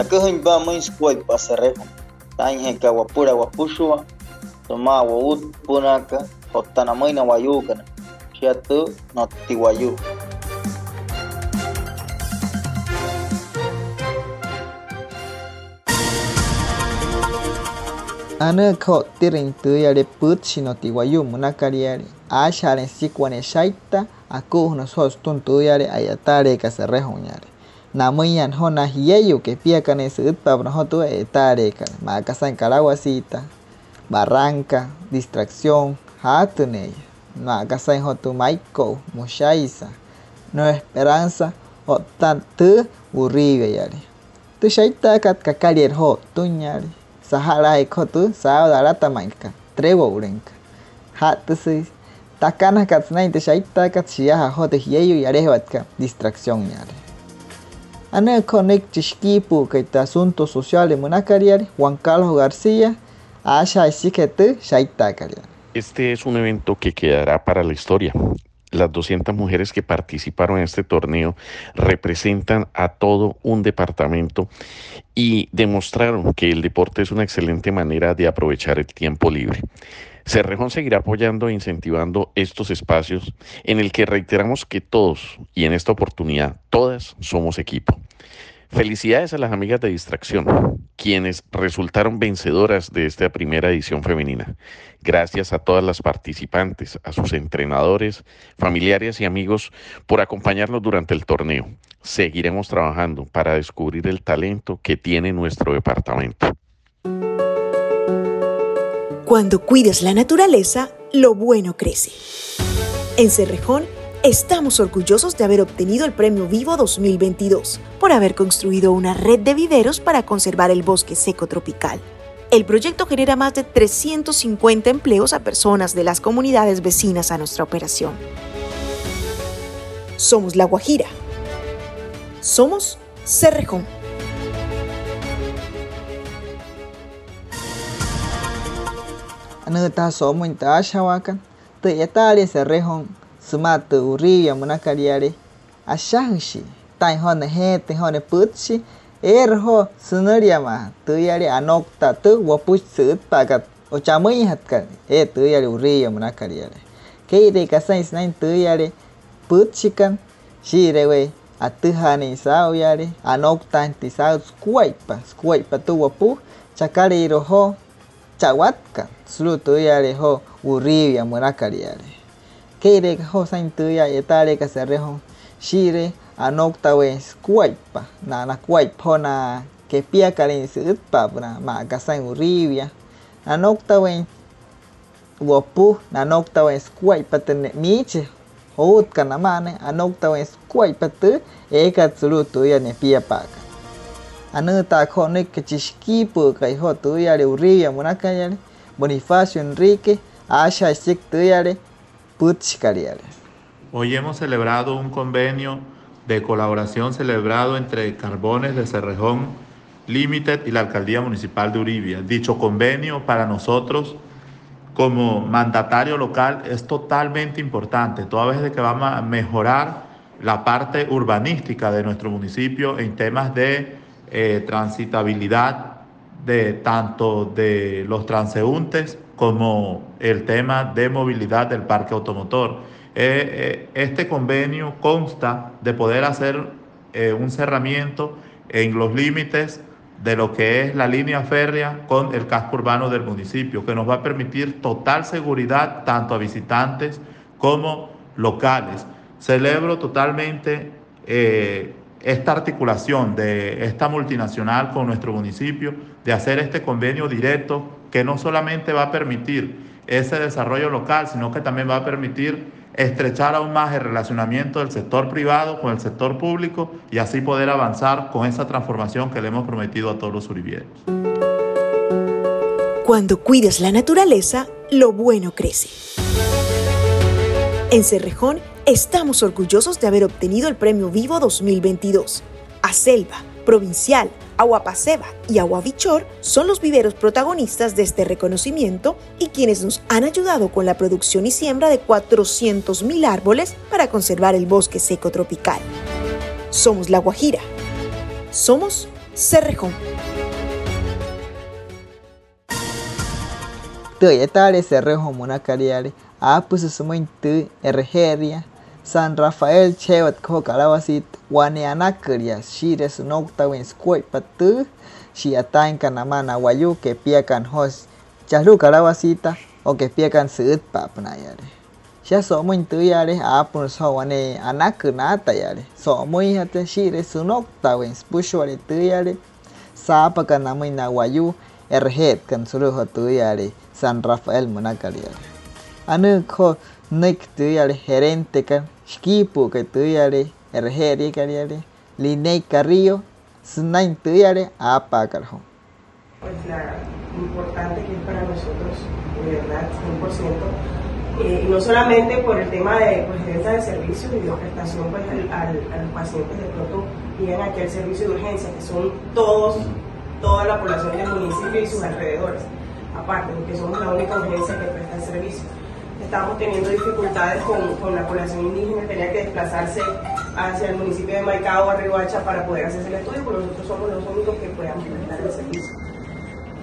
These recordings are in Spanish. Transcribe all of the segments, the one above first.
Takuhin ba main squad pasarejo. Tanje ka wapura wapushua. Toma waut punaka. Hotana maina wayukana. Shiatu notiwayu. Ana ko tiring tu yare put sinotiwayu munakariare. Asharen sikwane shaita. Aku no sos tuntu yare ayatare kasarejo ñare. Yare. Namuyan hona hiyeyu que pia kane sut pa no tu etare ka ma kasan karaguasita. Barranca, distracción, hatuney. Na kasan hotu maiko, mushaisa. No esperanza, otan tu yare. Tu shaita kat kakarier ho tunyare. Sahara ekotu sao darata mainka. Trevo urenka. Hatusi. Takana katsna inte shaita hiyeyu yare watka. Distracción. Ana connect chishkipu kaita asuntos sociales munakariare. Juan Carlos García. Asha isikete shaita kariare. Este es un evento que quedará para la historia. Las 200 mujeres que participaron en este torneo representan a todo un departamento y demostraron que el deporte es una excelente manera de aprovechar el tiempo libre. Cerrejón seguirá apoyando e incentivando estos espacios en el que reiteramos que todos, y en esta oportunidad todas, somos equipo. Felicidades a las amigas de Distracción, quienes resultaron vencedoras de esta primera edición femenina. Gracias a todas las participantes, a sus entrenadores, familiares y amigos por acompañarnos durante el torneo. Seguiremos trabajando para descubrir el talento que tiene nuestro departamento. Cuando cuides la naturaleza, lo bueno crece. En Cerrejón, Estamos orgullosos de haber obtenido el Premio Vivo 2022 por haber construido una red de viveros para conservar el bosque seco tropical. El proyecto genera más de 350 empleos a personas de las comunidades vecinas a nuestra operación. Somos La Guajira. Somos Cerrejón. nita somo inta ashawakan te yatari serrejón sumatu uribia munakariare ashahushi taihone hete hone putshi erho sunuriama tuyari anokta tu wapuchi utpakat ochamuihatkan e tuyari uribia munakariare keire kasai snain tuyari putchikan shirewe atuhane isauyare anokta intisau skuaipa skuaipa tu wapu chakare iroho Chawatka. Sulu tu yari ho. Urivia munakariare. keire ho sain tuya etare ka serrejo shire anokta we skuaipa na na kuaipa na ke pia karin sutpa na ma ka sain uribia anokta we wopu na nokta we skuaipa tene miche hot kana mane anokta we skuaipa tu eka tsulu tuya ne Hoy hemos celebrado un convenio de colaboración celebrado entre Carbones de Cerrejón Limited y la Alcaldía Municipal de Uribia. Dicho convenio para nosotros como mandatario local es totalmente importante, toda vez que vamos a mejorar la parte urbanística de nuestro municipio en temas de eh, transitabilidad de tanto de los transeúntes como el tema de movilidad del parque automotor. Eh, eh, este convenio consta de poder hacer eh, un cerramiento en los límites de lo que es la línea férrea con el casco urbano del municipio, que nos va a permitir total seguridad tanto a visitantes como locales. Celebro totalmente esta articulación de esta multinacional con nuestro municipio, de hacer este convenio directo que no solamente va a permitir ese desarrollo local, sino que también va a permitir estrechar aún más el relacionamiento del sector privado con el sector público y así poder avanzar con esa transformación que le hemos prometido a todos los uribieros. Cuando cuides la naturaleza, lo bueno crece. En Cerrejón estamos orgullosos de haber obtenido el Premio Vivo 2022. A Selva, Provincial, Aguapaceba y Aguavichor son los viveros protagonistas de este reconocimiento y quienes nos han ayudado con la producción y siembra de 400.000 árboles para conservar el bosque seco tropical. Somos La Guajira. Somos Cerrejón. Cerrejón munakariare. apa sesama itu erher San Rafael cewat ko kalawasit wani anak kerja si resnok tahu patu si atain kana mana wayu ke piakan hos jalu kalawasita o ke seut pa penayare si asomo itu ya le apa so wani anak kena tayare so mo ihatan si resnok tahu yang spush wani tu ya le sapa kana wayu erhet kan suruh tu ya San Rafael menakal ya Anu ko nek tuyare gerente kan skipu ke tuyare erheri kariare. Linei Carrillo sunain tuyare apa karho. pues la importante que es para nosotros, de verdad, 100%, eh, no solamente por el tema de pues, venta de servicios y de prestación pues, al, al- a los pacientes de pronto llegan aquí al servicio de urgencia, que son todos, toda la población del municipio y sus alrededores, aparte, porque somos la única urgencia que presta el servicio. Estamos teniendo dificultades con, con la población indígena, tenía que desplazarse hacia el municipio de Maicao o Riohacha para poder hacerse el estudio, porque nosotros somos los únicos que podamos prestar el servicio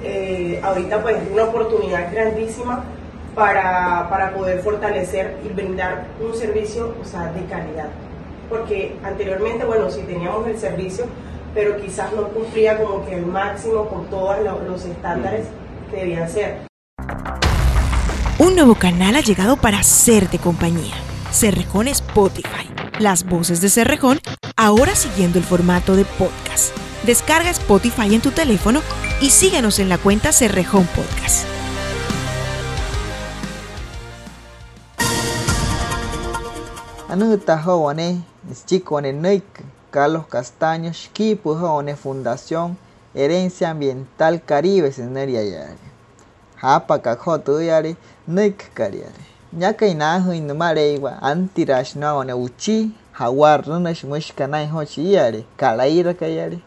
eh, ahorita pues es una oportunidad grandísima para, para poder fortalecer y brindar un servicio o sea, de calidad. Porque anteriormente, bueno, sí teníamos el servicio, pero quizás no cumplía como que el máximo con todos lo- los estándares que debían ser. Nuevo canal ha llegado para hacerte compañía. Cerrejón Spotify. Las voces de Cerrejón ahora siguiendo el formato de podcast. Descarga Spotify en tu teléfono y síguenos en la cuenta Cerrejón Podcast. Anu taho wane chico wane neik Carlos Castaño wane Fundación Herencia Ambiental Caribe seneria yare. hapa ka khotu nik kariare ñakay najuy numare wa antirashnawa ne uchi, hawar runash mushkanay hochi yare kalayra kayare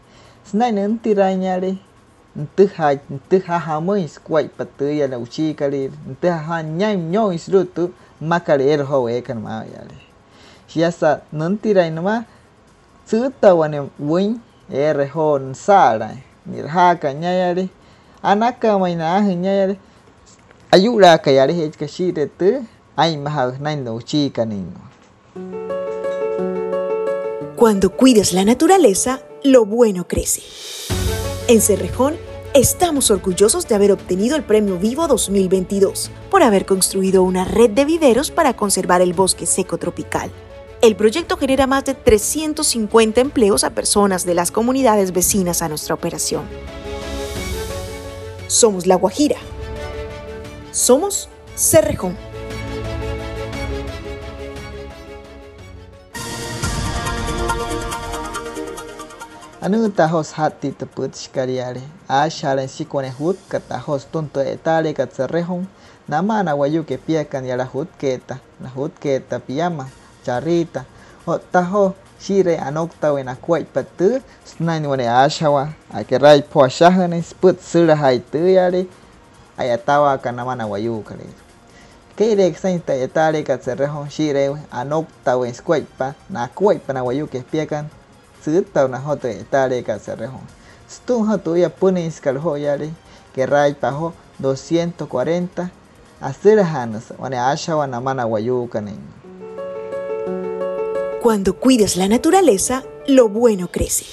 snay ne antirañare ntuha ntuha hamois kuay patuya ne uchi kalir ntuha ñay ñois rutu makarer howe kan ma yare shiasa nantiray numa tsuta wa ne win erho nsara nirhaka ñayare ayura kanino Cuando cuides la naturaleza, lo bueno crece. En Cerrejón estamos orgullosos de haber obtenido el Premio Vivo 2022 por haber construido una red de viveros para conservar el bosque seco tropical. El proyecto genera más de 350 empleos a personas de las comunidades vecinas a nuestra operación. Somos La Guajira. Somos Cerrejón. anu tahos hati teput shkariare a sharan shikone hut ka tahos tonto etare ka cerrejón nama na wayu que piakan yara hut keta. Na hut keta piyama. Charita o taho shire anokta wena kwai patu snain wane ashawa a que rai po shahane sput sura hai tu yare ayatawa ka nama na wayu kare Keire exenta etare ka cerrejón shire anokta wen kwai pa na kwai pa na wayu que piakan sutau na hoto etare ka cerrejón stun hoto ya punis kal ho yare que rai pa ho 240 asirahanas wane ashawa na mana wayu kanen Cuando cuides la naturaleza, lo bueno crece.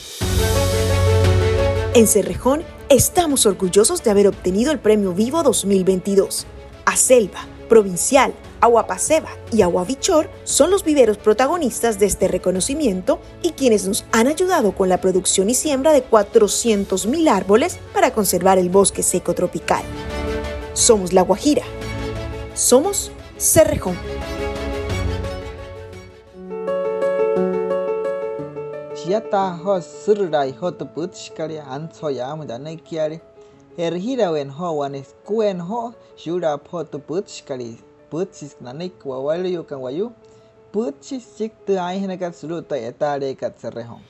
En Cerrejón estamos orgullosos de haber obtenido el Premio Vivo 2022. Aselva, Provincial, Aguapaceba y Aguavichor son los viveros protagonistas de este reconocimiento y quienes nos han ayudado con la producción y siembra de 400.000 árboles para conservar el bosque seco tropical. Somos La Guajira. Somos Cerrejón. Yata ho surrai ho tuputskari ansoyamudane kiari. Erhirawen ho waneskuen ho shura po tuputskari. Putsis nanik wawalu yukan wayu. Putsis siktu aihna katsuluta etare katserrehon.